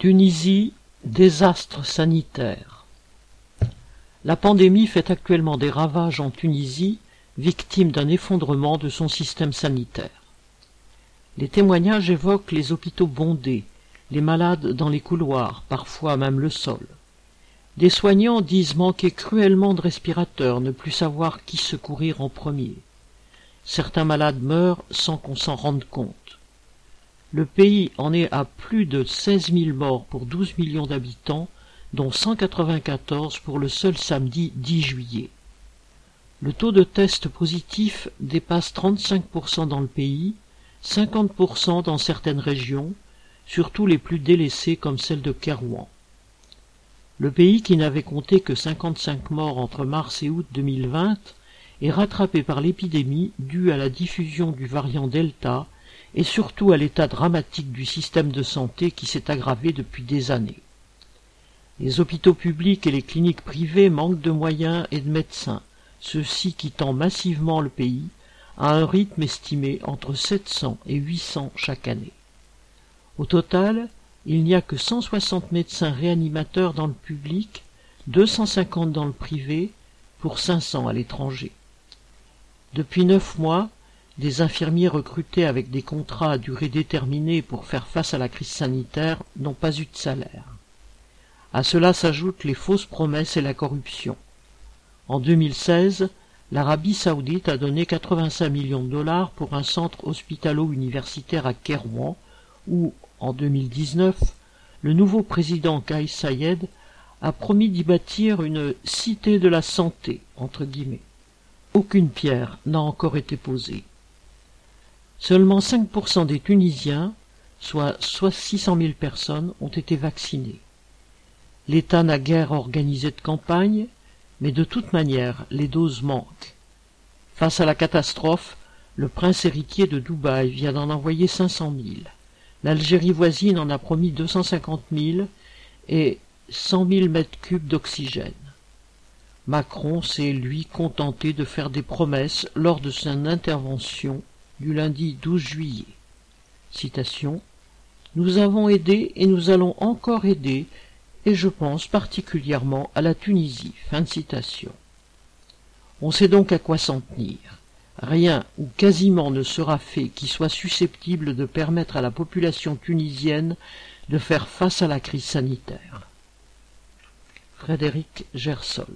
Tunisie, désastre sanitaire. La pandémie fait actuellement des ravages en Tunisie, victime d'un effondrement de son système sanitaire. Les témoignages évoquent les hôpitaux bondés, les malades dans les couloirs, parfois même le sol. Des soignants disent manquer cruellement de respirateurs, ne plus savoir qui secourir en premier. Certains malades meurent sans qu'on s'en rende compte. Le pays en est à plus de 16 000 morts pour 12 millions d'habitants, dont 194 pour le seul samedi 10 juillet. Le taux de tests positifs dépasse 35% dans le pays, 50% dans certaines régions, surtout les plus délaissées comme celle de Kerouan. Le pays qui n'avait compté que 55 morts entre mars et août 2020 est rattrapé par l'épidémie due à la diffusion du variant Delta et surtout à l'état dramatique du système de santé qui s'est aggravé depuis des années. Les hôpitaux publics et les cliniques privées manquent de moyens et de médecins, ceux-ci quittant massivement le pays à un rythme estimé entre 700 et 800 chaque année. Au total, il n'y a que 160 médecins réanimateurs dans le public, 250 dans le privé, pour 500 à l'étranger. Depuis neuf mois, des infirmiers recrutés avec des contrats à durée déterminée pour faire face à la crise sanitaire n'ont pas eu de salaire. À cela s'ajoutent les fausses promesses et la corruption. En 2016, l'Arabie saoudite a donné 85 millions de dollars pour un centre hospitalo-universitaire à Kérouan, où, en 2019, le nouveau président Kais Sayed a promis d'y bâtir une cité de la santé, entre guillemets. Aucune pierre n'a encore été posée. Seulement 5% des Tunisiens, soit 600 000 personnes, ont été vaccinés. L'État n'a guère organisé de campagne, mais de toute manière, les doses manquent. Face à la catastrophe, le prince héritier de Dubaï vient d'en envoyer 500 000. L'Algérie voisine en a promis 250 000 et 100 000 mètres cubes d'oxygène. Macron s'est, lui, contenté de faire des promesses lors de son intervention du lundi 12 juillet. Nous avons aidé et nous allons encore aider, et je pense particulièrement à la Tunisie. Fin de citation. On sait donc à quoi s'en tenir. Rien ou quasiment ne sera fait qui soit susceptible de permettre à la population tunisienne de faire face à la crise sanitaire. Frédéric Gersol